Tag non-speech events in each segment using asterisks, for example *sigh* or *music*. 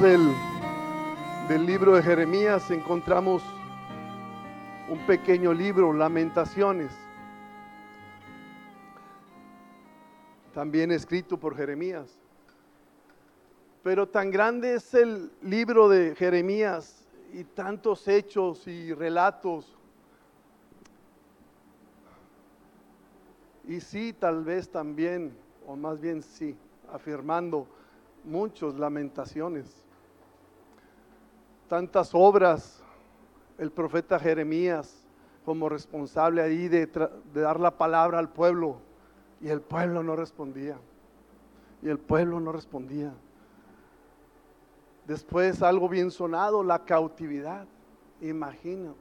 del, del libro de Jeremías encontramos un pequeño libro, Lamentaciones, también escrito por Jeremías. Pero tan grande es el libro de Jeremías y tantos hechos y relatos. Y sí, tal vez también, o más bien sí, afirmando muchos lamentaciones. Tantas obras, el profeta Jeremías como responsable ahí de, de, dar la palabra al pueblo y el pueblo no respondía. Y el pueblo no respondía. Después algo bien sonado, la cautividad. Imagínate.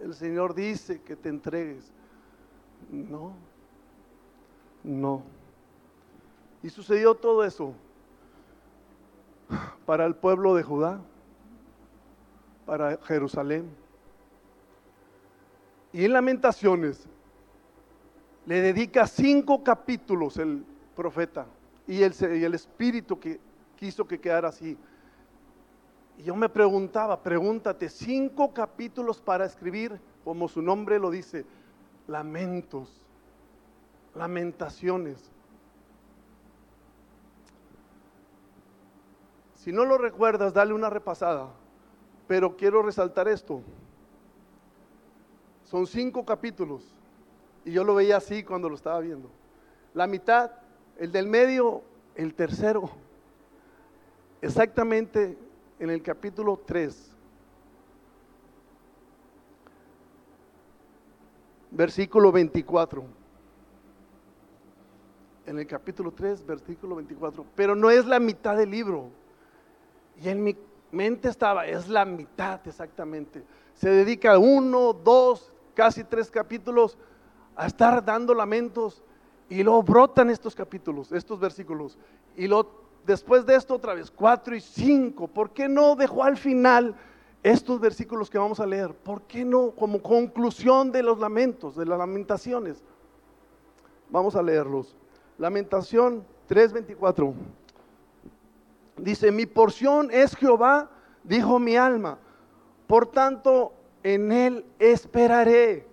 El Señor dice que te entregues. No, no. Y sucedió todo eso para el pueblo de Judá, para Jerusalén. Y en Lamentaciones le dedica cinco capítulos el profeta y el, y el espíritu que quiso que quedara así. Y yo me preguntaba, pregúntate, cinco capítulos para escribir, como su nombre lo dice, lamentos, lamentaciones. Si no lo recuerdas, dale una repasada. Pero quiero resaltar esto. Son cinco capítulos. Y yo lo veía así cuando lo estaba viendo. La mitad, el del medio, el tercero. Exactamente en el capítulo 3. Versículo 24. En el capítulo 3, versículo 24. Pero no es la mitad del libro y en mi mente estaba, es la mitad exactamente. Se dedica uno, dos, casi tres capítulos a estar dando lamentos y luego brotan estos capítulos, estos versículos. Y lo, después de esto otra vez, cuatro y cinco. ¿Por qué no dejó al final estos versículos que vamos a leer? ¿Por qué no como conclusión de los lamentos, de las lamentaciones? Vamos a leerlos. Lamentación 3:24. Dice, mi porción es Jehová, dijo mi alma. Por tanto, en él esperaré.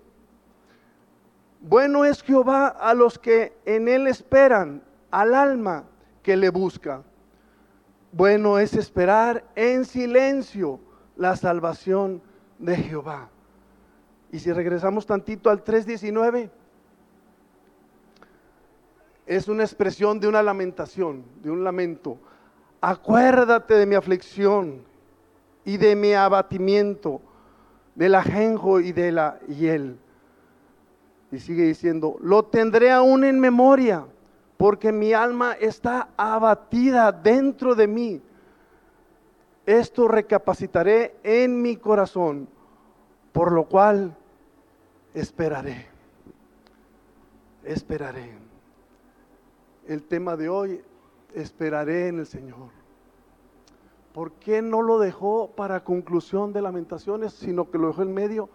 Bueno es Jehová a los que en él esperan, al alma que le busca. Bueno es esperar en silencio la salvación de Jehová. Y si regresamos tantito al 3.19, es una expresión de una lamentación, de un lamento acuérdate de mi aflicción y de mi abatimiento, del ajenjo y de la hiel. Y sigue diciendo, lo tendré aún en memoria, porque mi alma está abatida dentro de mí. Esto recapacitaré en mi corazón, por lo cual esperaré. Esperaré. El tema de hoy esperaré en el Señor. ¿Por qué no lo dejó para conclusión de lamentaciones, sino que lo dejó en medio?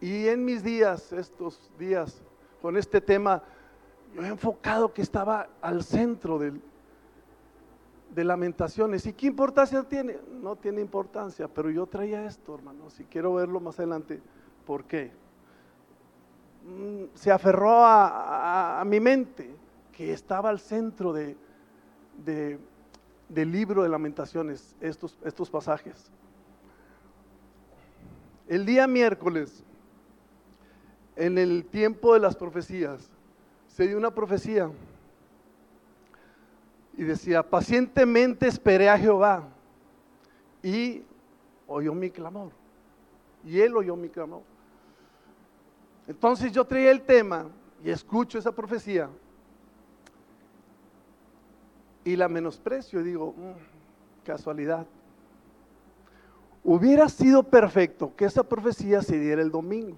Y en mis días, estos días, con este tema, yo he enfocado que estaba al centro del, de lamentaciones. ¿Y qué importancia tiene? No tiene importancia, pero yo traía esto, hermano, si quiero verlo más adelante. ¿Por qué? Mm, se aferró a mi mente, que estaba al centro de, del libro de lamentaciones, estos, estos pasajes. El día miércoles, en el tiempo de las profecías, se dio una profecía y decía, pacientemente esperé a Jehová y oyó mi clamor. Y él oyó mi clamor. Entonces yo traía el tema y escucho esa profecía y la menosprecio y digo, mm, casualidad. Hubiera sido perfecto que esa profecía se diera el domingo.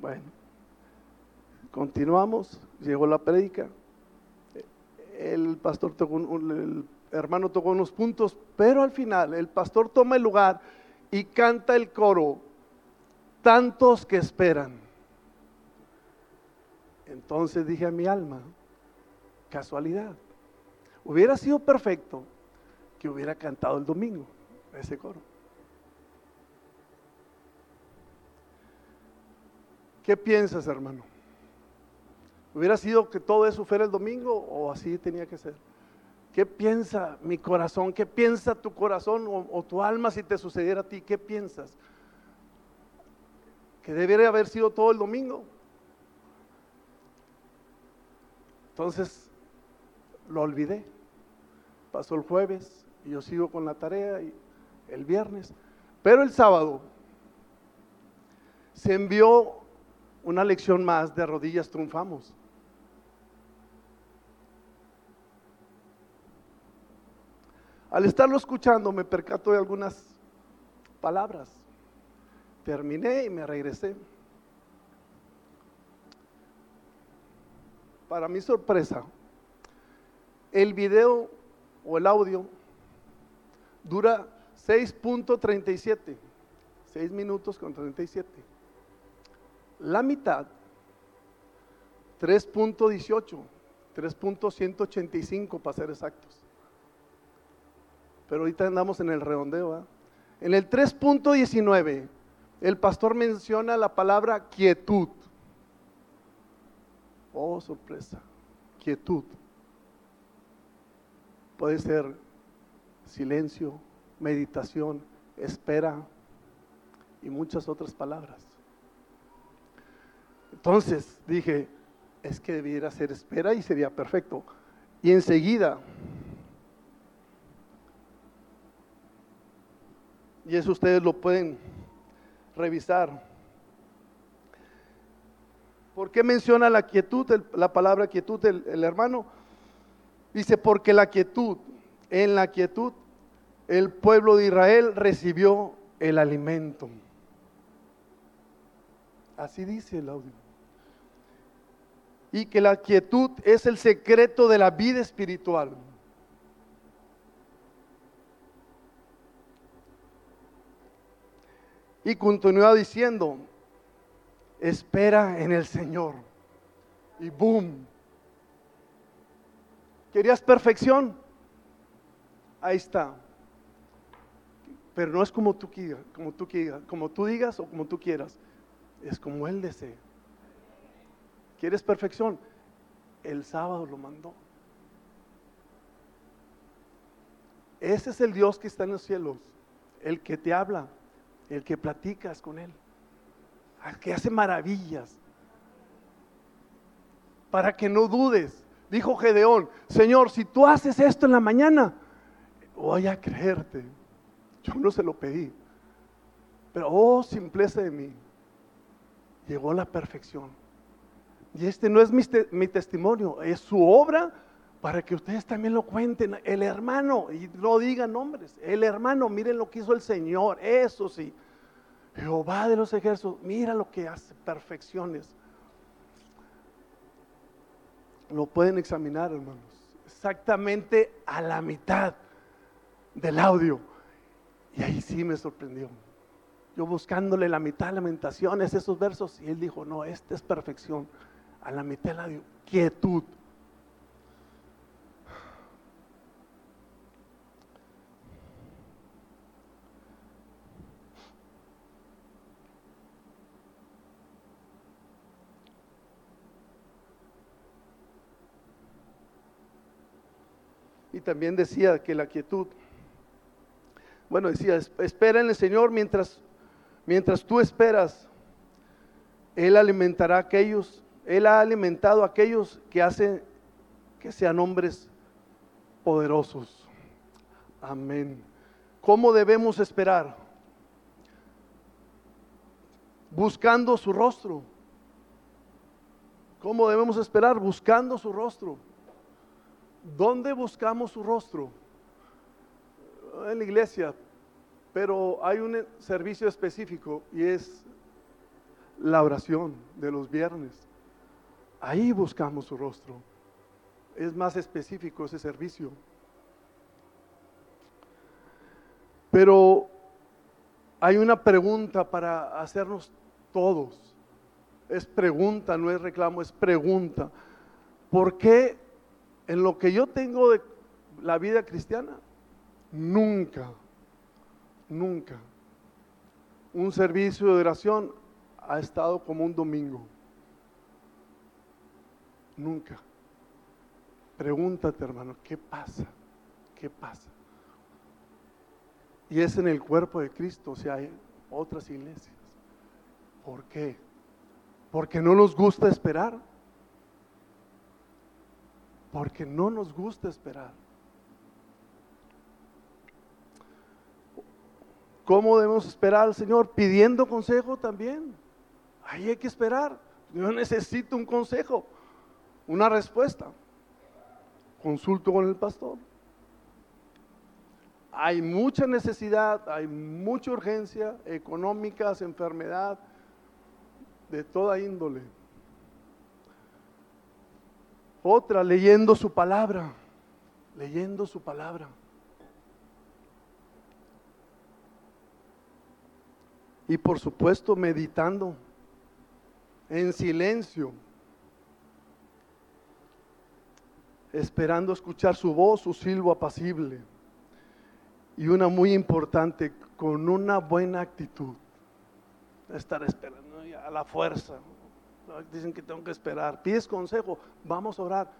Bueno, continuamos, llegó la prédica, el pastor el hermano tocó unos puntos, pero al final el pastor toma el lugar y canta el coro, tantos que esperan. Entonces dije a mi alma, casualidad. Hubiera sido perfecto que hubiera cantado el domingo ese coro. ¿Qué piensas, hermano? ¿Hubiera sido que todo eso fuera el domingo o así tenía que ser? ¿Qué piensa mi corazón? ¿Qué piensa tu corazón o, tu alma si te sucediera a ti? ¿Qué piensas? ¿Que debería haber sido todo el domingo? Entonces lo olvidé. Pasó el jueves y yo sigo con la tarea y el viernes. Pero el sábado se envió una lección más de rodillas triunfamos. Al estarlo escuchando me percato de algunas palabras. Terminé y me regresé. Para mi sorpresa, el video o el audio dura 6.37, 6 minutos con 37. La mitad, 3.18, 3.185 para ser exactos pero ahorita andamos en el redondeo. En el 3.19, el pastor menciona la palabra quietud. Oh, sorpresa, quietud. Puede ser silencio, meditación, espera y muchas otras palabras. Entonces dije, es que debiera ser espera y sería perfecto. Y enseguida Y eso ustedes lo pueden revisar. ¿Por qué menciona la quietud, la palabra quietud el, el hermano? Dice, porque la quietud, en la quietud, el pueblo de Israel recibió el alimento. Así dice el audio. Y que la quietud es el secreto de la vida espiritual. Y continúa diciendo, espera en el Señor. Y boom. ¿Querías perfección? Ahí está. Pero no es como tú quieras, como tú como tú digas o como tú quieras. Es como Él desea. ¿Quieres perfección? El sábado lo mandó. Ese es el Dios que está en los cielos, el que te habla, el que platicas con Él, al que hace maravillas, para que no dudes. Dijo Gedeón, Señor, si tú haces esto en la mañana, voy a creerte. Yo no se lo pedí, pero oh, simpleza de mí, llegó la perfección. Y este no es mi, mi testimonio, es su obra para que ustedes también lo cuenten. El hermano, y no digan nombres, el hermano, miren lo que hizo el Señor, eso sí. Jehová de los ejércitos, mira lo que hace, perfecciones. Lo pueden examinar, hermanos. Exactamente a la mitad del audio. Y ahí sí me sorprendió. Yo buscándole la mitad de lamentaciones, esos versos, y él dijo, no, esta es perfección. A la mitad del audio, quietud. También decía que la quietud, bueno, decía, espera en el Señor mientras, mientras tú esperas. Él alimentará a aquellos, Él ha alimentado a aquellos que hacen que sean hombres poderosos. Amén. ¿Cómo debemos esperar? Buscando su rostro. ¿Cómo debemos esperar? Buscando su rostro. ¿Dónde buscamos su rostro? En la iglesia, pero hay un servicio específico y es la oración de los viernes. Ahí buscamos su rostro. Es más específico ese servicio. Pero hay una pregunta para hacernos todos. Es pregunta, no es reclamo, es pregunta. ¿Por qué en lo que yo tengo de la vida cristiana, nunca, nunca un servicio de oración ha estado como un domingo. Nunca. Pregúntate, hermano, ¿qué pasa? ¿Qué pasa? Y es en el cuerpo de Cristo, o sea, hay otras iglesias. ¿Por qué? Porque no nos gusta esperar. Porque no nos gusta esperar. ¿Cómo debemos esperar al Señor? Pidiendo consejo también. Ahí hay que esperar. Yo necesito un consejo, una respuesta. Consulto con el pastor. Hay mucha necesidad, hay mucha urgencia, económicas, enfermedad, de toda índole. Otra, leyendo su palabra, leyendo su palabra. Y por supuesto, meditando en silencio, esperando escuchar su voz, su silbo apacible. Y una muy importante, con una buena actitud. Estar esperando a la fuerza. Dicen que tengo que esperar. Pides consejo, vamos a orar.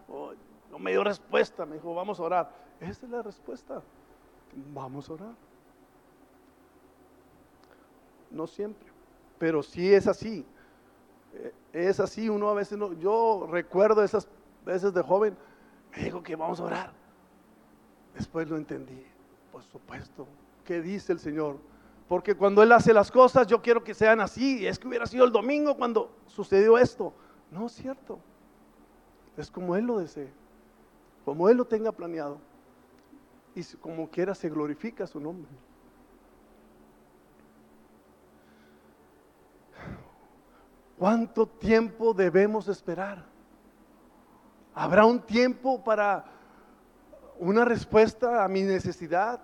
no me dio respuesta, me dijo, vamos a orar. Esa es la respuesta. Vamos a orar. No siempre, pero si es así. Eh, es así, uno a veces no. Yo recuerdo esas veces de joven, me dijo que vamos a orar. Después lo entendí, por supuesto. ¿Qué dice el Señor? Porque cuando Él hace las cosas, yo quiero que sean así. Es que hubiera sido el domingo cuando sucedió esto. No es cierto. Es como Él lo desee. Como Él lo tenga planeado. Y como quiera se glorifica su nombre. ¿Cuánto tiempo debemos esperar? ¿Habrá un tiempo para una respuesta a mi necesidad?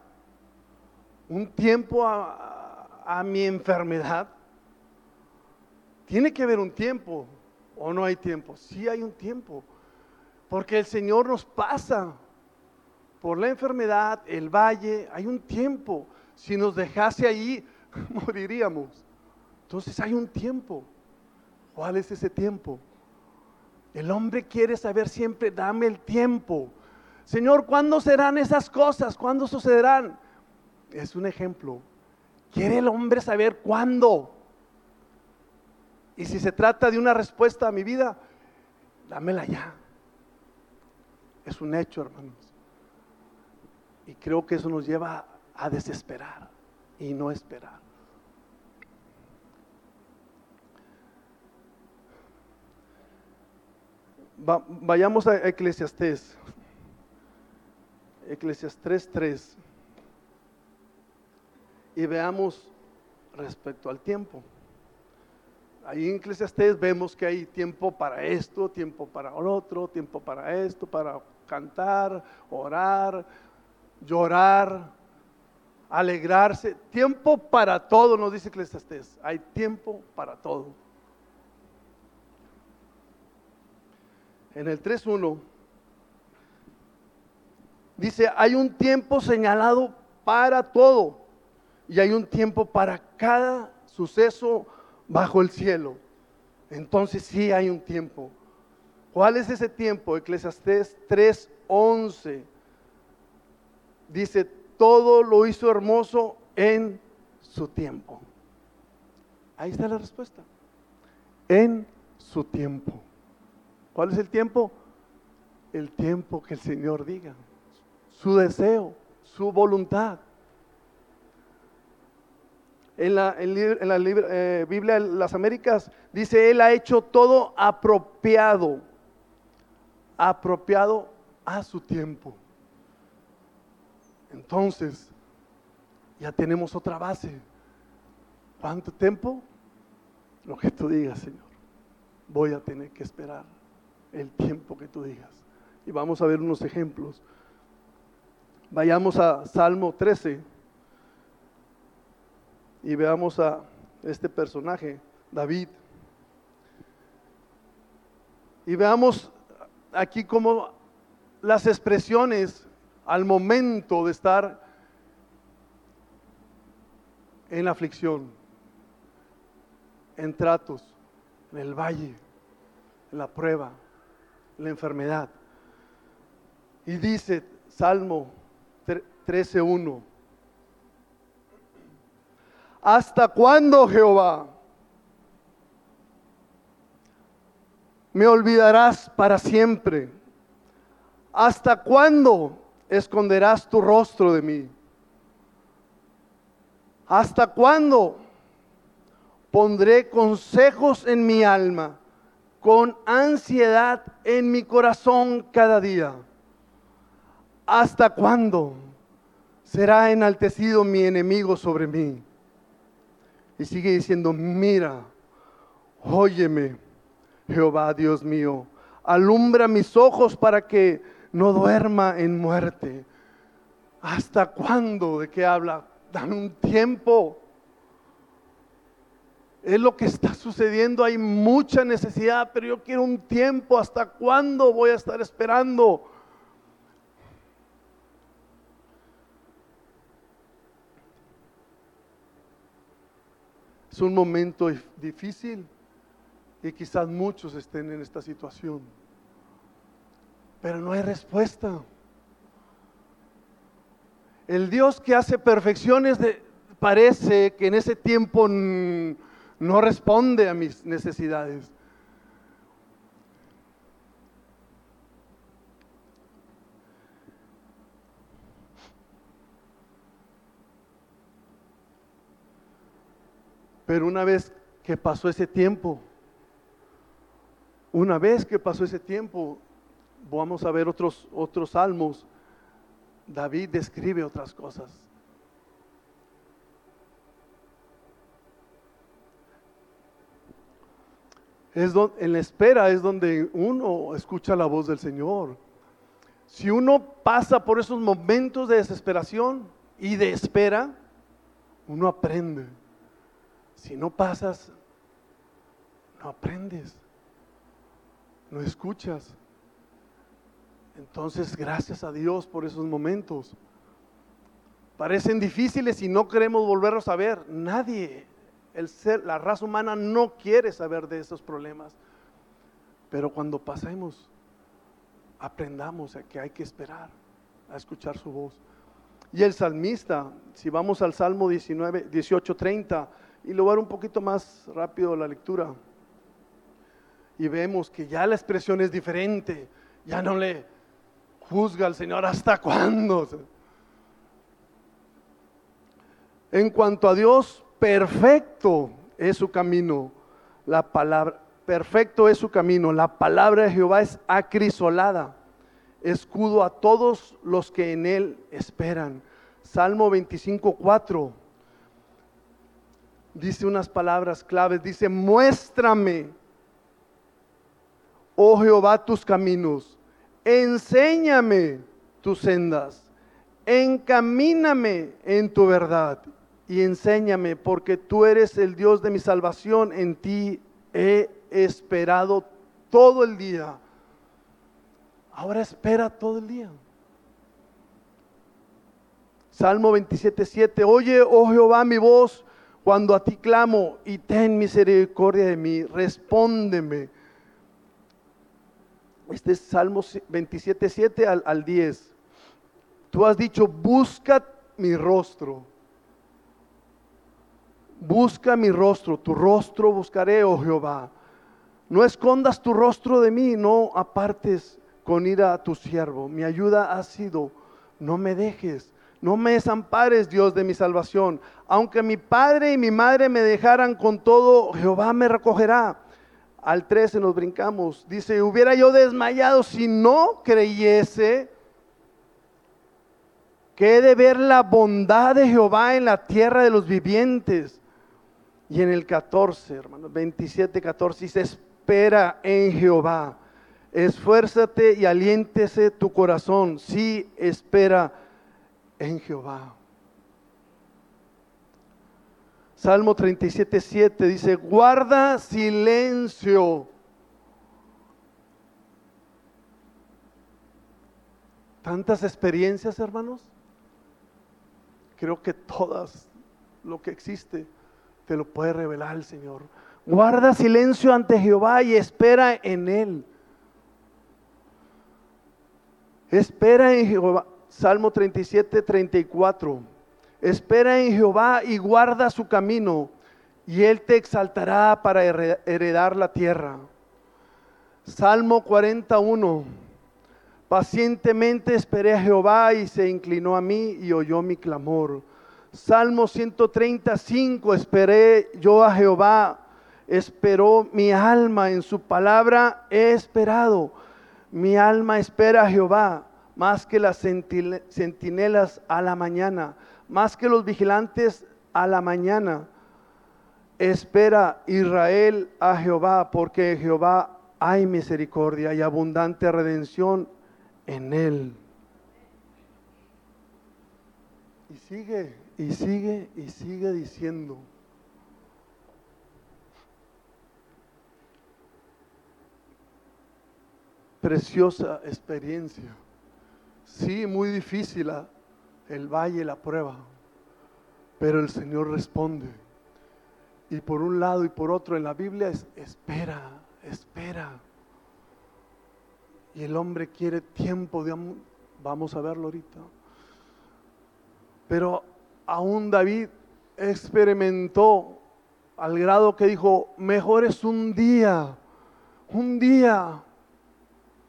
¿Un tiempo a, a mi enfermedad? Tiene que haber un tiempo o no hay tiempo. Sí hay un tiempo. Porque el Señor nos pasa por la enfermedad, el valle, hay un tiempo. Si nos dejase ahí, *laughs* moriríamos. Entonces hay un tiempo. ¿Cuál es ese tiempo? El hombre quiere saber siempre, dame el tiempo. Señor, ¿cuándo serán esas cosas? ¿Cuándo sucederán? Es un ejemplo Quiere el hombre saber cuándo. Y si se trata de una respuesta a mi vida, dámela ya. Es un hecho, hermanos. Y creo que eso nos lleva a desesperar y no esperar. vayamos a Eclesiastés. Eclesiastés 3 y veamos respecto al tiempo. Ahí en Eclesiastés vemos que hay tiempo para esto, tiempo para otro, tiempo para esto, para cantar, orar, llorar, alegrarse. Tiempo para todo, nos dice Eclesiastés. Hay tiempo para todo. En el 3.1 dice, hay un tiempo señalado para todo y hay un tiempo para cada suceso bajo el cielo. Entonces sí hay un tiempo. ¿Cuál es ese tiempo? Eclesiastés 3:11. Dice, todo lo hizo hermoso en su tiempo. Ahí está la respuesta. En su tiempo. ¿Cuál es el tiempo? El tiempo que el Señor diga. Su deseo, su voluntad en la, eh, Biblia de las Américas, dice, Él ha hecho todo apropiado, apropiado a su tiempo. Entonces, ya tenemos otra base. ¿Cuánto tiempo? Lo que tú digas, Señor. Voy a tener que esperar el tiempo que tú digas. Y vamos a ver unos ejemplos. Vayamos a Salmo 13 y veamos a este personaje, David. Y veamos aquí como las expresiones al momento de estar en aflicción, en tratos, en el valle, en la prueba, en la enfermedad. Y dice Salmo 13.1, ¿hasta cuándo Jehová? me olvidarás para siempre. ¿Hasta cuándo esconderás tu rostro de mí? ¿Hasta cuándo pondré consejos en mi alma, con ansiedad en mi corazón cada día? ¿Hasta cuándo será enaltecido mi enemigo sobre mí? Y sigue diciendo, mira, óyeme Jehová Dios mío, alumbra mis ojos para que no duerma en muerte. ¿Hasta cuándo? ¿De qué habla? Dan un tiempo. Es lo que está sucediendo, hay mucha necesidad, pero yo quiero un tiempo. ¿Hasta cuándo voy a estar esperando? Es un momento difícil y quizás muchos estén en esta situación. Pero no hay respuesta. El Dios que hace perfecciones parece que en ese tiempo no responde a mis necesidades. Pero una vez que pasó ese tiempo, una vez que pasó ese tiempo, vamos a ver otros, otros salmos, David describe otras cosas. Es en la espera es donde uno escucha la voz del Señor. Si uno pasa por esos momentos de desesperación y de espera, uno aprende. Si no pasas, no aprendes no escuchas. Entonces, gracias a Dios por esos momentos. Parecen difíciles y no queremos volverlos a ver. Nadie, el ser, la raza humana no quiere saber de esos problemas. Pero cuando pasemos, aprendamos a que hay que esperar a escuchar su voz. Y el salmista, si vamos al Salmo 19, 18, 30, y lo voy a dar un poquito más rápido la lectura y vemos que ya la expresión es diferente. Ya no le juzga al Señor hasta *laughs* cuándo. En cuanto a Dios, perfecto es su camino. La palabra, perfecto es su camino. La palabra de Jehová es acrisolada, escudo a todos los que en él esperan. Salmo 25, 4 dice unas palabras claves. Dice, muéstrame oh Jehová, tus caminos, enséñame tus sendas, encamíname en tu verdad y enséñame, porque tú eres el Dios de mi salvación, en ti he esperado todo el día. Ahora espera todo el día. Salmo 27, 7. Oye, oh Jehová, mi voz cuando a ti clamo y ten misericordia de mí. Respóndeme este es Salmo 27, 7 al, al 10. Tú has dicho, busca mi rostro. Busca mi rostro, tu rostro buscaré, oh Jehová. No escondas tu rostro de mí, no apartes con ira a tu siervo. Mi ayuda ha sido, no me dejes, no me desampares, Dios de mi salvación. Aunque mi padre y mi madre me dejaran con todo, Jehová me recogerá al 13 nos brincamos. Dice, hubiera yo desmayado si no creyese que he de ver la bondad de Jehová en la tierra de los vivientes. Y en el 14, hermanos, 27, 14 dice, espera en Jehová. Esfuérzate y aliéntese tu corazón. Sí, espera en Jehová. Salmo 37, 7 dice, guarda silencio. Tantas experiencias, hermanos. Creo que todas lo que existe, te lo puede revelar el Señor. Guarda silencio ante Jehová y espera en Él. Espera en Jehová. Salmo 37, 34. Espera en Jehová y guarda su camino, y Él te exaltará para heredar la tierra. Salmo 41. Pacientemente esperé a Jehová y se inclinó a mí y oyó mi clamor. Salmo 135. Esperé yo a Jehová, esperó mi alma en su palabra, he esperado. Mi alma espera a Jehová más que las centinelas a la mañana, más que los vigilantes a la mañana. Espera Israel a Jehová, porque Jehová hay misericordia y abundante redención en él. Y sigue, y sigue, y sigue diciendo. Preciosa experiencia. Sí, muy difícil el valle, la prueba, pero el Señor responde. Y por un lado y por otro en la Biblia es espera, espera. Y el hombre quiere tiempo de Vamos a verlo ahorita. Pero aún David experimentó al grado que dijo, mejor es un día, un día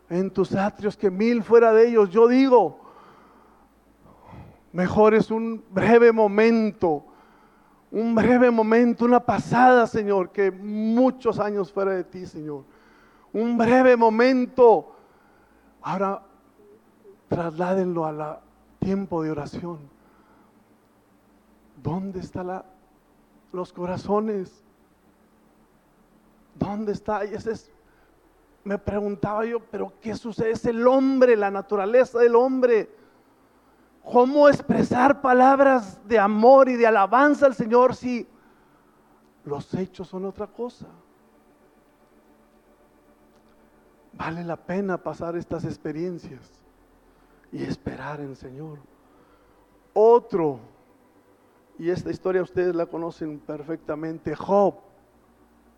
en tus atrios que mil fuera de ellos. Yo digo, mejor es un breve momento, un breve momento, una pasada, Señor, que muchos años fuera de ti, Señor. Un breve momento. Ahora, trasládenlo a tiempo de oración. ¿Dónde están los corazones? ¿Dónde está? Y ese es me preguntaba yo, pero ¿qué sucede? Es el hombre, la naturaleza del hombre. ¿Cómo expresar palabras de amor y de alabanza al Señor si los hechos son otra cosa? Vale la pena pasar estas experiencias y esperar en el Señor. Otro, y esta historia ustedes la conocen perfectamente, Job.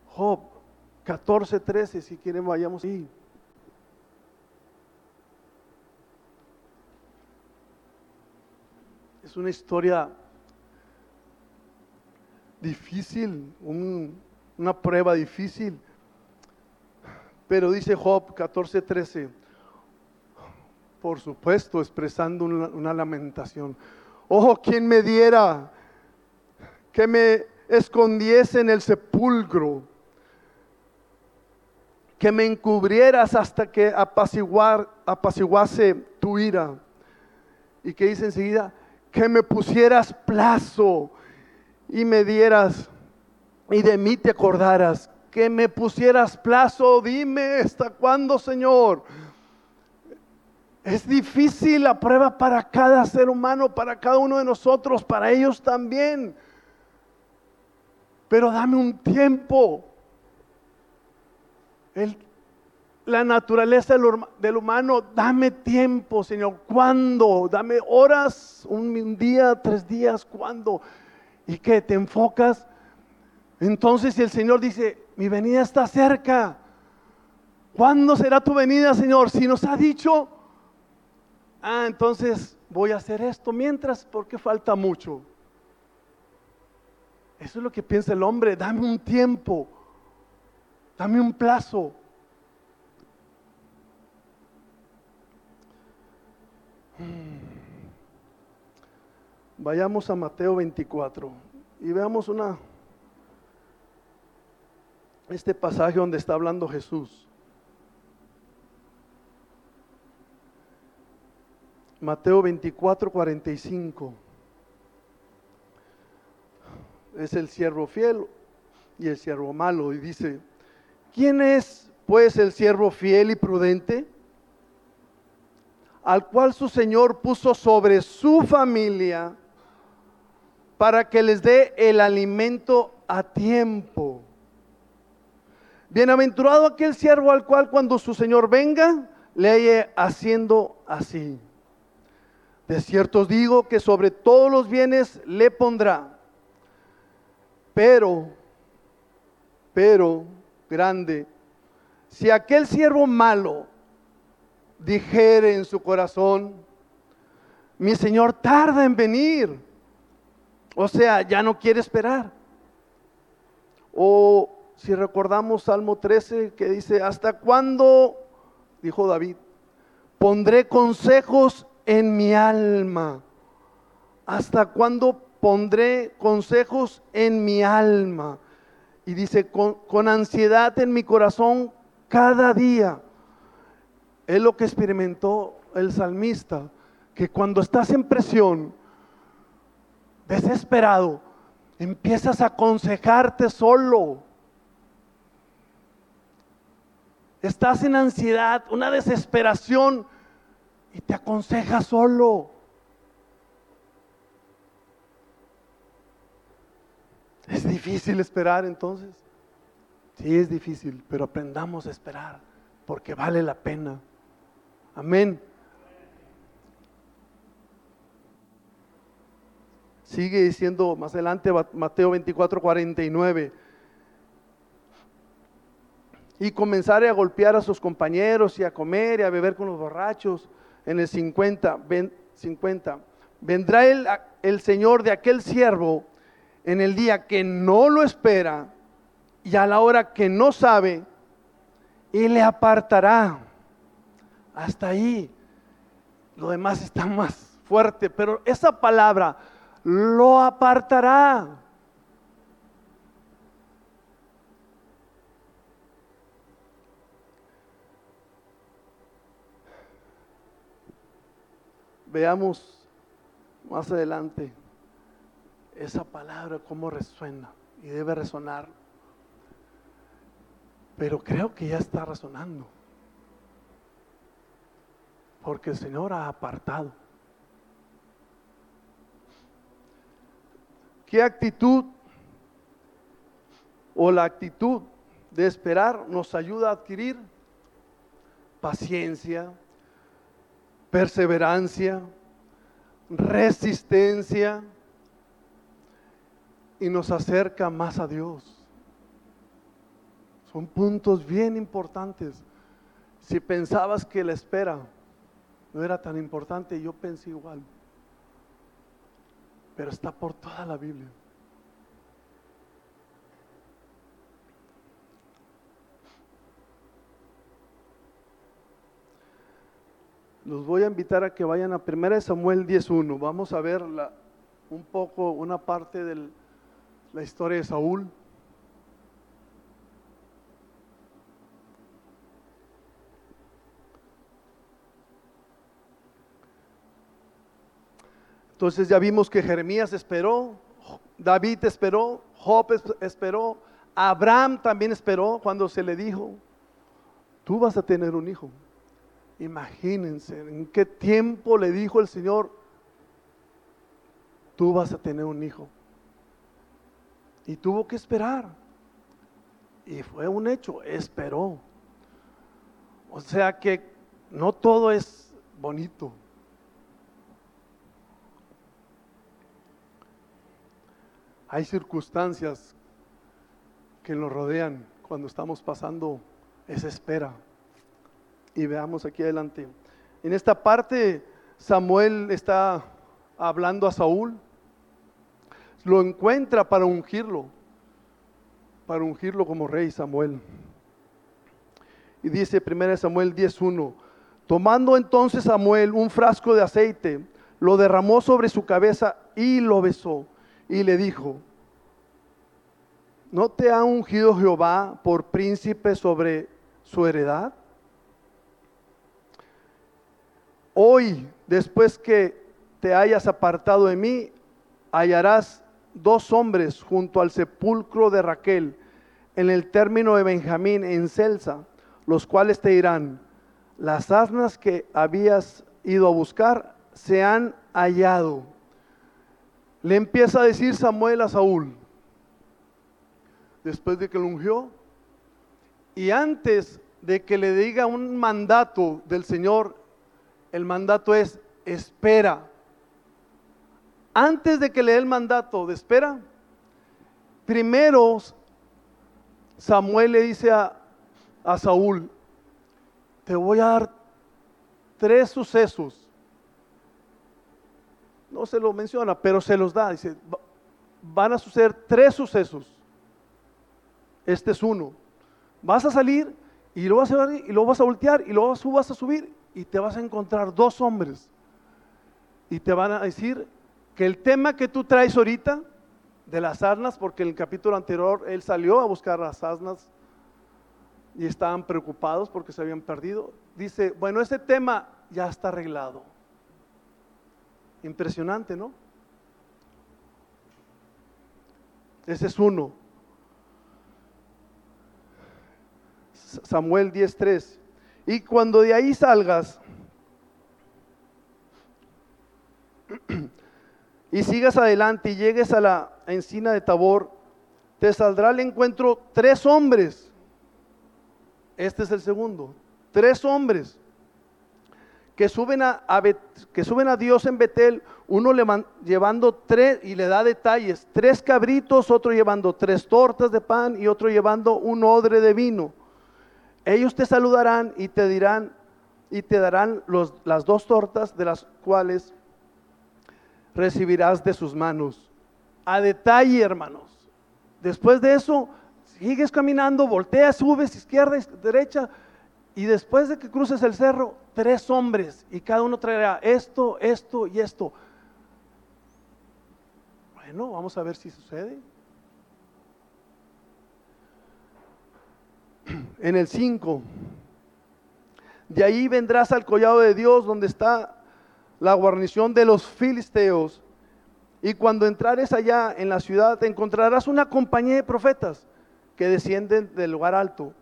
Job 14, 13, si quieren vayamos ahí. Es una historia difícil, una prueba difícil. Pero dice Job 14, 13, por supuesto, expresando una, una lamentación. Ojo, quien me diera que me escondiese en el sepulcro que me encubrieras hasta que apaciguar, apaciguase tu ira. Y que dice enseguida, que me pusieras plazo y me dieras y de mí te acordaras. Que me pusieras plazo, dime hasta cuándo, Señor. Es difícil la prueba para cada ser humano, para cada uno de nosotros, para ellos también. Pero dame un tiempo la naturaleza del, humano, dame tiempo, Señor. ¿Cuándo? Dame horas, un, día, tres días, ¿cuándo? ¿Y qué? ¿Te enfocas? Entonces si el Señor dice, mi venida está cerca. ¿Cuándo será tu venida, Señor? Si nos ha dicho, ah, entonces voy a hacer esto mientras, porque falta mucho. Eso es lo que piensa el hombre, dame un tiempo. Dame un plazo. Hmm. Vayamos a Mateo 24 y veamos una este pasaje donde está hablando Jesús. Mateo 24, 45. Es el siervo fiel y el siervo malo. Y dice, ¿Quién es pues el siervo fiel y prudente? Al cual su Señor puso sobre su familia para que les dé el alimento a tiempo. Bienaventurado aquel siervo al cual cuando su Señor venga, le haya haciendo así. De cierto os digo que sobre todos los bienes le pondrá. pero, pero, grande, si aquel siervo malo dijere en su corazón, mi Señor tarda en venir, o sea, ya no quiere esperar. O si recordamos Salmo 13 que dice, ¿hasta cuándo, dijo David, pondré consejos en mi alma? ¿Hasta cuándo pondré consejos en mi alma? Y dice, con, con ansiedad en mi corazón cada día. Es lo que experimentó el salmista, que cuando estás en presión, desesperado, empiezas a aconsejarte solo. Estás en ansiedad, una desesperación y te aconsejas solo. Es difícil esperar entonces. Sí, es difícil, pero aprendamos a esperar porque vale la pena. Amén. Sigue diciendo más adelante Mateo 24, 49. Y comenzaré a golpear a sus compañeros y a comer y a beber con los borrachos. En el 50, 50. vendrá el, el Señor de aquel siervo en el día que no lo espera y a la hora que no sabe, y le apartará. Hasta ahí. Lo demás está más fuerte, pero esa palabra lo apartará. Veamos más adelante esa palabra cómo resuena y debe resonar. Pero creo que ya está razonando. Porque el Señor ha apartado. ¿Qué actitud o la actitud de esperar nos ayuda a adquirir? Paciencia, perseverancia, resistencia y nos acerca más a Dios. Son puntos bien importantes. Si pensabas que la espera no era tan importante, yo pensé igual. Pero está por toda la Biblia. Los voy a invitar a que vayan a 1 Samuel 10.1. Vamos a ver un poco, una parte de la historia de Saúl. Entonces ya vimos que Jeremías esperó, David esperó, Job esperó, Abraham también esperó cuando se le dijo, tú vas a tener un hijo. Imagínense en qué tiempo le dijo el Señor, tú vas a tener un hijo. Y tuvo que esperar. Y fue un hecho, esperó. O sea que no todo es bonito. Hay circunstancias que nos rodean cuando estamos pasando esa espera. Y veamos aquí adelante. En esta parte Samuel está hablando a Saúl. Lo encuentra para ungirlo, para ungirlo como rey Samuel. Y dice 1 Samuel 10.1, tomando entonces Samuel un frasco de aceite, lo derramó sobre su cabeza y lo besó y le dijo, ¿no te ha ungido Jehová por príncipe sobre su heredad? Hoy, después que te hayas apartado de mí, hallarás dos hombres junto al sepulcro de Raquel, en el término de Benjamín, en Celsa, los cuales te dirán, las asnas que habías ido a buscar se han hallado le empieza a decir Samuel a Saúl, después de que lo ungió, y antes de que le diga un mandato del Señor, el mandato es espera. Antes de que le dé el mandato de espera, primero Samuel le dice a, a Saúl, te voy a dar tres sucesos. No se lo menciona, pero se los da. Dice, van a suceder tres sucesos. Este es uno. Vas a salir y lo vas a y lo vas a voltear y luego vas a subir y te vas a encontrar dos hombres. Y te van a decir que el tema que tú traes ahorita de las asnas, porque en el capítulo anterior él salió a buscar las asnas y estaban preocupados porque se habían perdido. Dice, bueno, ese tema ya está arreglado. Impresionante, ¿no? Ese es uno. Samuel 10.3. Y cuando de ahí salgas y sigas adelante y llegues a la encina de Tabor, te saldrá al encuentro tres hombres. Este es el segundo. Tres hombres que suben a, que suben a Dios en Betel, uno llevando tres, y le da detalles, tres cabritos, otro llevando tres tortas de pan y otro llevando un odre de vino. Ellos te saludarán y te dirán, y te darán las dos tortas de las cuales recibirás de sus manos. A detalle, hermanos. Después de eso, sigues caminando, volteas, subes izquierda, derecha, y después de que cruces el cerro, tres hombres y cada uno traerá esto, esto y esto. Bueno, vamos a ver si sucede. En el 5, de ahí vendrás al collado de Dios donde está la guarnición de los filisteos. Y cuando entrares allá en la ciudad, encontrarás una compañía de profetas que descienden del lugar alto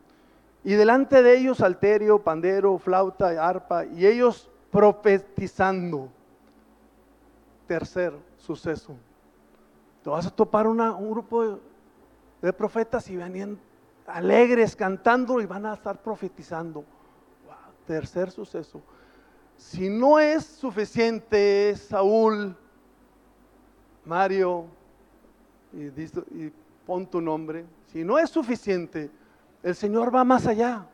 y delante de ellos alterio, pandero, flauta, arpa, y ellos profetizando. Tercer suceso. Te vas a topar un grupo de, profetas y venían alegres cantando y van a estar profetizando. Tercer suceso. Si no es suficiente, Saúl, Mario, y, pon tu nombre, si no es suficiente, el Señor va más allá.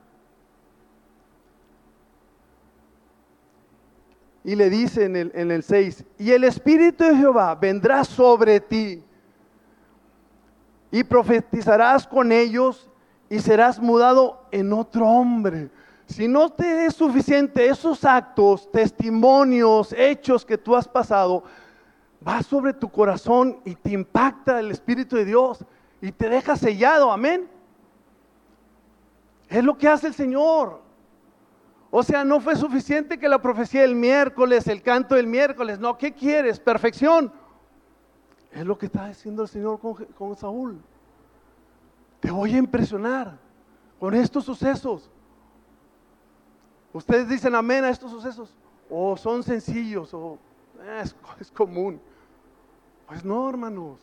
Y le dice en el, en el 6, y el Espíritu de Jehová vendrá sobre ti y profetizarás con ellos y serás mudado en otro hombre. Si no te es suficiente esos actos, testimonios, hechos que tú has pasado, va sobre tu corazón y te impacta el Espíritu de Dios y te deja sellado, amén. Es lo que hace el Señor. O sea, no fue suficiente que la profecía del miércoles, el canto del miércoles. No, ¿qué quieres? Perfección. Es lo que está diciendo el Señor con, Saúl. Te voy a impresionar con estos sucesos. Ustedes dicen amén a estos sucesos. O son sencillos, o eh, *laughs* es, común. Pues no, hermanos.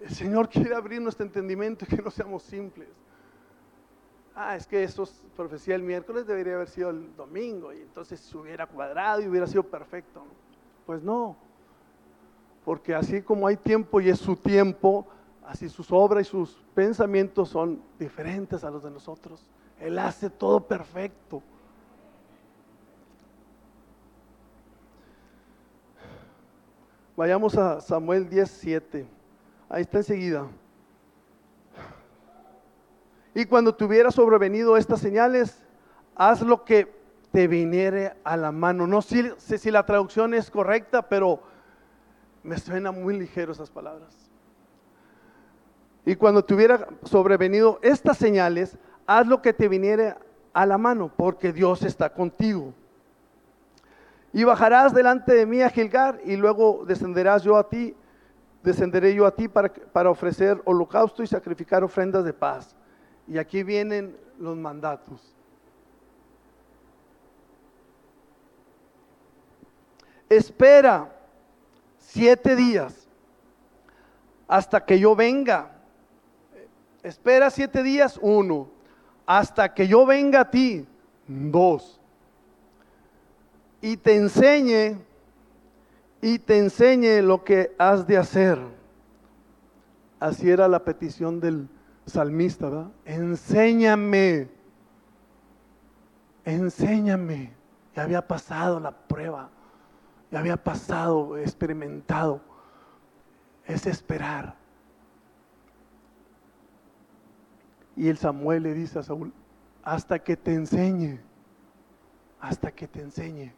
El Señor quiere abrir nuestro entendimiento y que no seamos simples ah, es que eso es profecía el miércoles, debería haber sido el domingo, y entonces se hubiera cuadrado y hubiera sido perfecto. Pues no, porque así como hay tiempo y es su tiempo, así sus obras y sus pensamientos son diferentes a los de nosotros. Él hace todo perfecto. Vayamos a Samuel 10:7. Ahí está enseguida. Y cuando te hubiera sobrevenido estas señales, haz lo que te viniere a la mano. No sé si, la traducción es correcta, pero me suena muy ligero esas palabras. Y cuando te hubiera sobrevenido estas señales, haz lo que te viniere a la mano, porque Dios está contigo. Y bajarás delante de mí a Gilgar, y luego descenderás yo a ti, descenderé yo a ti para, para ofrecer holocausto y sacrificar ofrendas de paz. Y aquí vienen los mandatos. Espera siete días hasta que yo venga. Espera siete días, uno. Hasta que yo venga a ti, dos. Y te enseñe, y te enseñe lo que has de hacer. Así era la petición del salmista, ¿verdad? Enséñame, enséñame. Ya había pasado la prueba, ya había pasado, experimentado. Es esperar. Y el Samuel le dice a Saúl, hasta que te enseñe, hasta que te enseñe.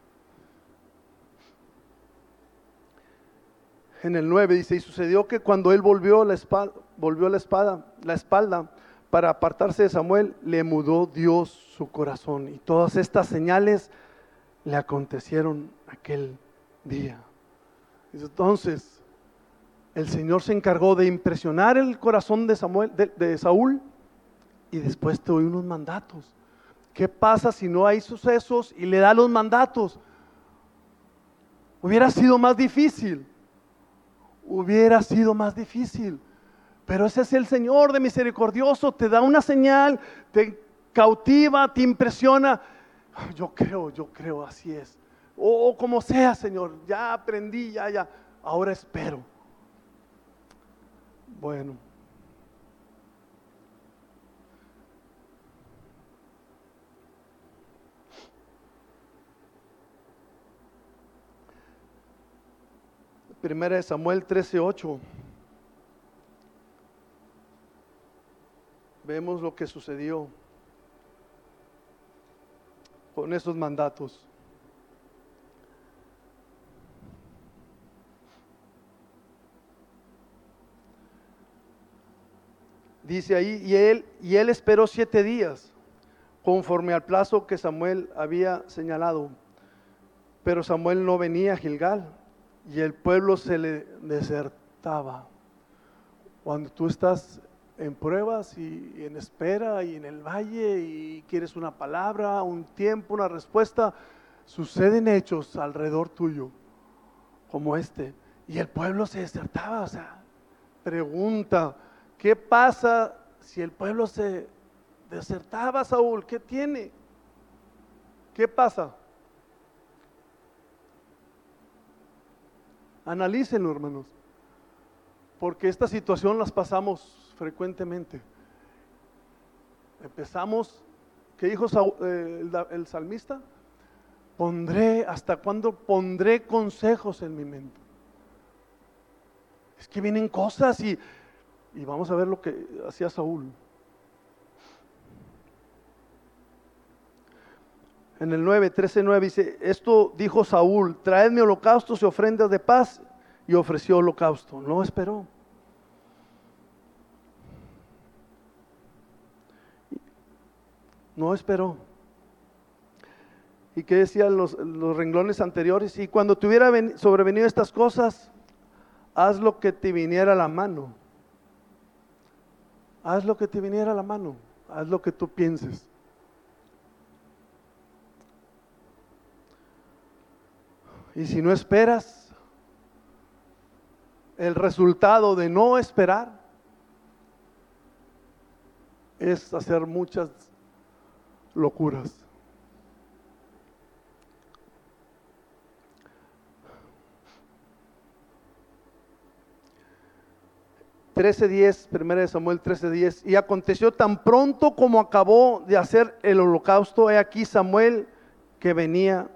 En el 9 dice, y sucedió que cuando él volvió la espalda, volvió la espada, la espalda para apartarse de Samuel, le mudó Dios su corazón. Y todas estas señales le acontecieron aquel día. Entonces, el Señor se encargó de impresionar el corazón de, Samuel, de, de Saúl y después te doy unos mandatos. ¿Qué pasa si no hay sucesos y le da los mandatos? Hubiera sido más difícil. Hubiera sido más difícil. Pero ese es el Señor de misericordioso. Te da una señal, te cautiva, te impresiona. Yo creo, yo creo, así es. O como sea, Señor, ya aprendí, ya, ya. Ahora espero. Bueno. Primera de Samuel 13:8. Vemos lo que sucedió con esos mandatos. Dice ahí, y él, y él esperó siete días, conforme al plazo que Samuel había señalado. Pero Samuel no venía a Gilgal y el pueblo se le desertaba. Cuando tú estás en pruebas y, en espera y en el valle y quieres una palabra, un tiempo, una respuesta, suceden hechos alrededor tuyo como este. Y el pueblo se desertaba, o sea, pregunta, ¿qué pasa si el pueblo se desertaba, Saúl? ¿Qué tiene? ¿Qué pasa? Analícenlo, hermanos, porque esta situación las pasamos frecuentemente. Empezamos, ¿qué dijo eh, el, salmista? Pondré, ¿hasta cuándo pondré consejos en mi mente? Es que vienen cosas y, y vamos a ver lo que hacía Saúl. En el 9, 13, 9 dice, esto dijo Saúl, traedme holocaustos y ofrendas de paz, y ofreció holocausto. No esperó. No esperó. ¿Y qué decían los, los renglones anteriores? Y cuando te hubiera sobrevenido estas cosas, haz lo que te viniera a la mano. Haz lo que te viniera a la mano. Haz lo que tú pienses. Y si no esperas, el resultado de no esperar es hacer muchas locuras. Diez, primera de Samuel 13:10. Y aconteció tan pronto como acabó de hacer el holocausto, he aquí Samuel que venía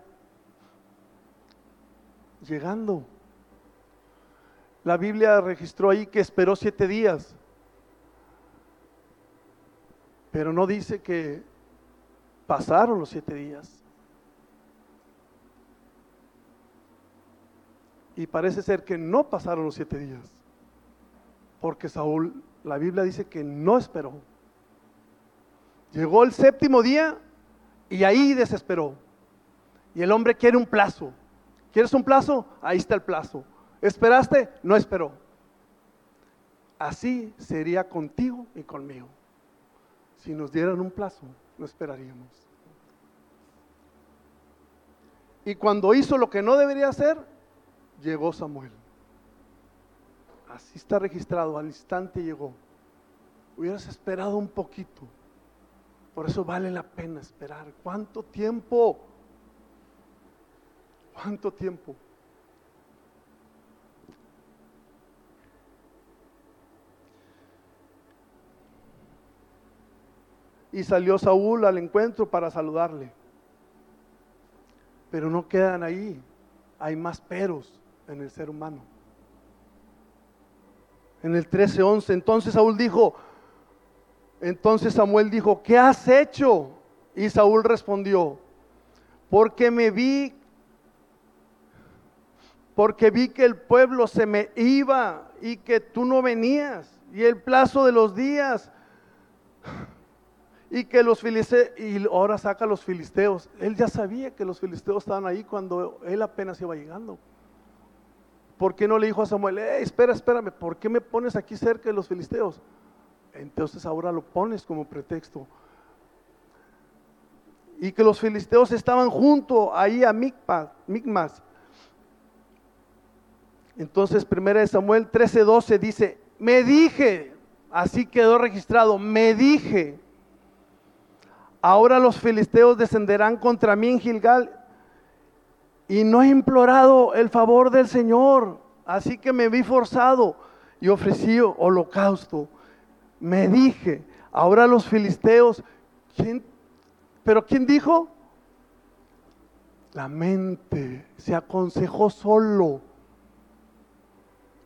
llegando. La Biblia registró ahí que esperó siete días, pero no dice que pasaron los siete días. Y parece ser que no pasaron los siete días, porque Saúl, la Biblia dice que no esperó. Llegó el séptimo día y ahí desesperó. Y el hombre quiere un plazo. ¿Quieres un plazo? Ahí está el plazo. ¿Esperaste? No esperó. Así sería contigo y conmigo. Si nos dieran un plazo, no esperaríamos. Y cuando hizo lo que no debería hacer, llegó Samuel. Así está registrado, al instante llegó. Hubieras esperado un poquito. Por eso vale la pena esperar. ¿Cuánto tiempo? ¿Cuánto tiempo? Y salió Saúl al encuentro para saludarle. Pero no quedan ahí. Hay más peros en el ser humano. En el 13:11, entonces Saúl dijo, entonces Samuel dijo, ¿qué has hecho? Y Saúl respondió, porque me vi porque vi que el pueblo se me iba y que tú no venías, y el plazo de los días, y que los filisteos, y ahora saca los filisteos. Él ya sabía que los filisteos estaban ahí cuando él apenas iba llegando. ¿Por qué no le dijo a Samuel, espera, espérame, ¿por qué me pones aquí cerca de los filisteos? Entonces ahora lo pones como pretexto. Y que los filisteos estaban junto ahí a Micmas. Entonces, primera de Samuel 13:12 dice, me dije, así quedó registrado, me dije, ahora los filisteos descenderán contra mí en Gilgal y no he implorado el favor del Señor, así que me vi forzado y ofrecí holocausto. Me dije, ahora los filisteos. ¿Pero quién dijo? La mente se aconsejó solo.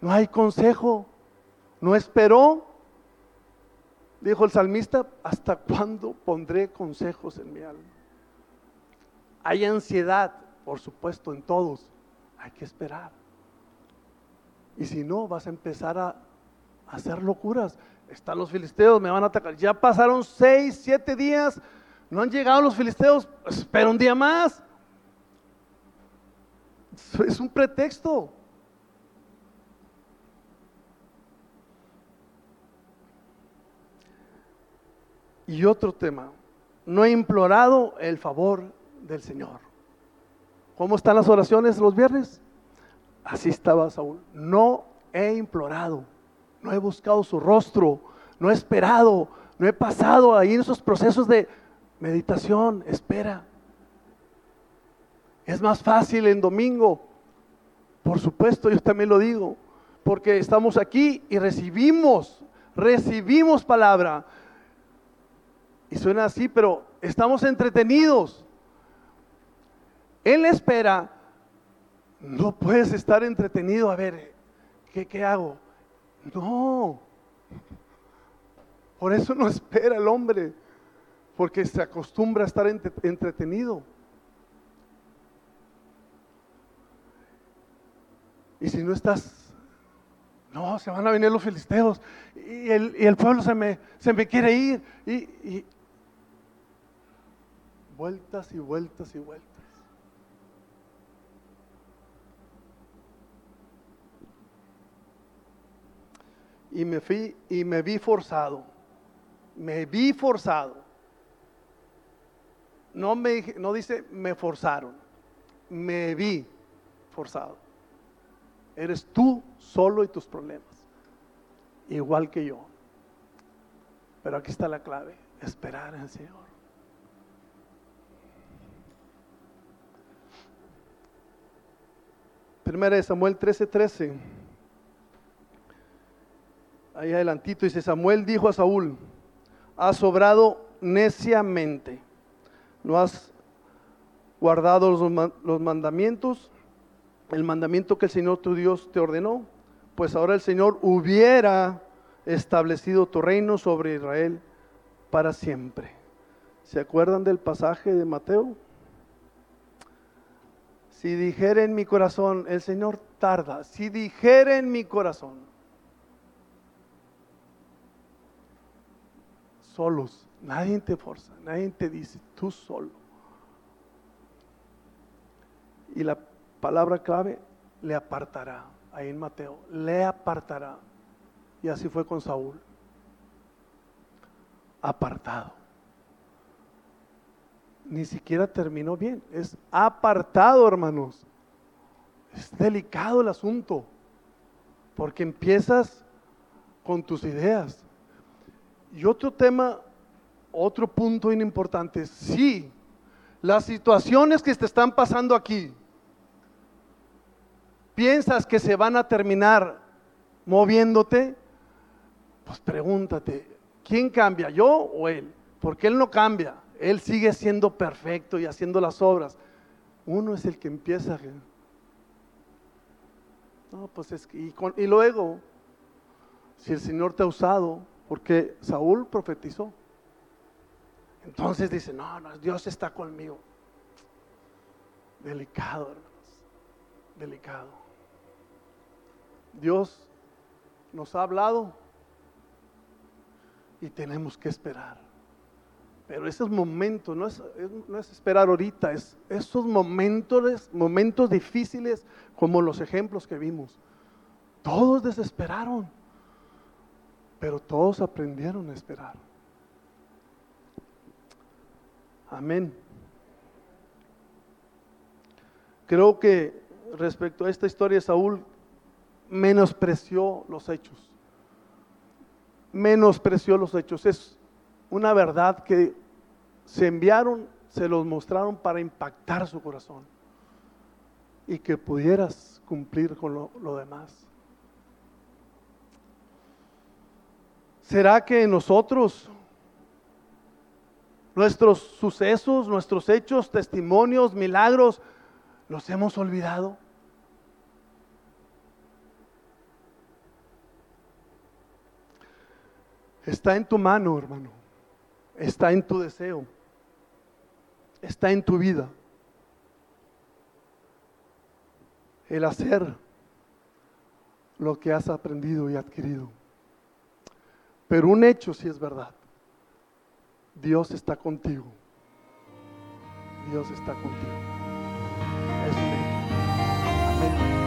No hay consejo. No esperó. Dijo el salmista, ¿hasta cuándo pondré consejos en mi alma? Hay ansiedad, por supuesto, en todos. Hay que esperar. Y si no, vas a empezar a hacer locuras. Están los filisteos, me van a atacar. Ya pasaron seis, siete días, no han llegado los filisteos, espera un día más. Es un pretexto. Y otro tema, no he implorado el favor del Señor. ¿Cómo están las oraciones los viernes? Así estaba Saúl. No he implorado, no he buscado su rostro, no he esperado, no he pasado ahí en esos procesos de meditación, espera. Es más fácil en domingo, por supuesto, yo también lo digo, porque estamos aquí y recibimos, recibimos palabra. Y suena así, pero estamos entretenidos. En la espera, no puedes estar entretenido a ver, ¿qué, hago? No. Por eso no espera el hombre, porque se acostumbra a estar entretenido. Y si no estás, no, se van a venir los filisteos y el, pueblo se me, se me quiere ir. y vueltas y vueltas y vueltas. y me fui y me vi forzado. Me vi forzado. No me no dice me forzaron. Me vi forzado. Eres tú solo y tus problemas. Igual que yo. Pero aquí está la clave, esperar en Señor. Primera de Samuel 13:13. 13 ahí adelantito dice, Samuel dijo a Saúl, has obrado neciamente, no has guardado los, mandamientos, el mandamiento que el Señor tu Dios te ordenó, pues ahora el Señor hubiera establecido tu reino sobre Israel para siempre. ¿Se acuerdan del pasaje de Mateo? Si dijera en mi corazón, el Señor tarda, si dijera en mi corazón, solos. Nadie te forza, nadie te dice, tú solo. Y la palabra clave, le apartará. Ahí en Mateo, le apartará. Y así fue con Saúl. Apartado. Ni siquiera terminó bien. Es apartado, hermanos. Es delicado el asunto. Porque empiezas con tus ideas y otro tema, otro punto importante, sí, las situaciones que te están pasando aquí, piensas que se van a terminar moviéndote, pues pregúntate, ¿quién cambia, yo o él? porque Él no cambia, Él sigue siendo perfecto y haciendo las obras. Uno es el que empieza. No, pues es que, y, luego, si el Señor te ha usado, porque Saúl profetizó, entonces dice, no, no, Dios está conmigo. Delicado, hermanos, delicado. Dios nos ha hablado y tenemos que esperar. Pero esos momentos, no es, no es esperar ahorita, es esos momentos, momentos difíciles como los ejemplos que vimos. Todos desesperaron, pero todos aprendieron a esperar. Amén. Creo que respecto a esta historia, Saúl menospreció los hechos. Menospreció los hechos. Es una verdad que se enviaron, se los mostraron para impactar su corazón y que pudieras cumplir con lo, demás. ¿Será que nosotros, nuestros sucesos, nuestros hechos, testimonios, milagros, los hemos olvidado? Está en tu mano, hermano está en tu deseo, está en tu vida. El hacer lo que has aprendido y adquirido. Pero un hecho sí es verdad. Dios está contigo. Dios está contigo. Es un hecho. Amén.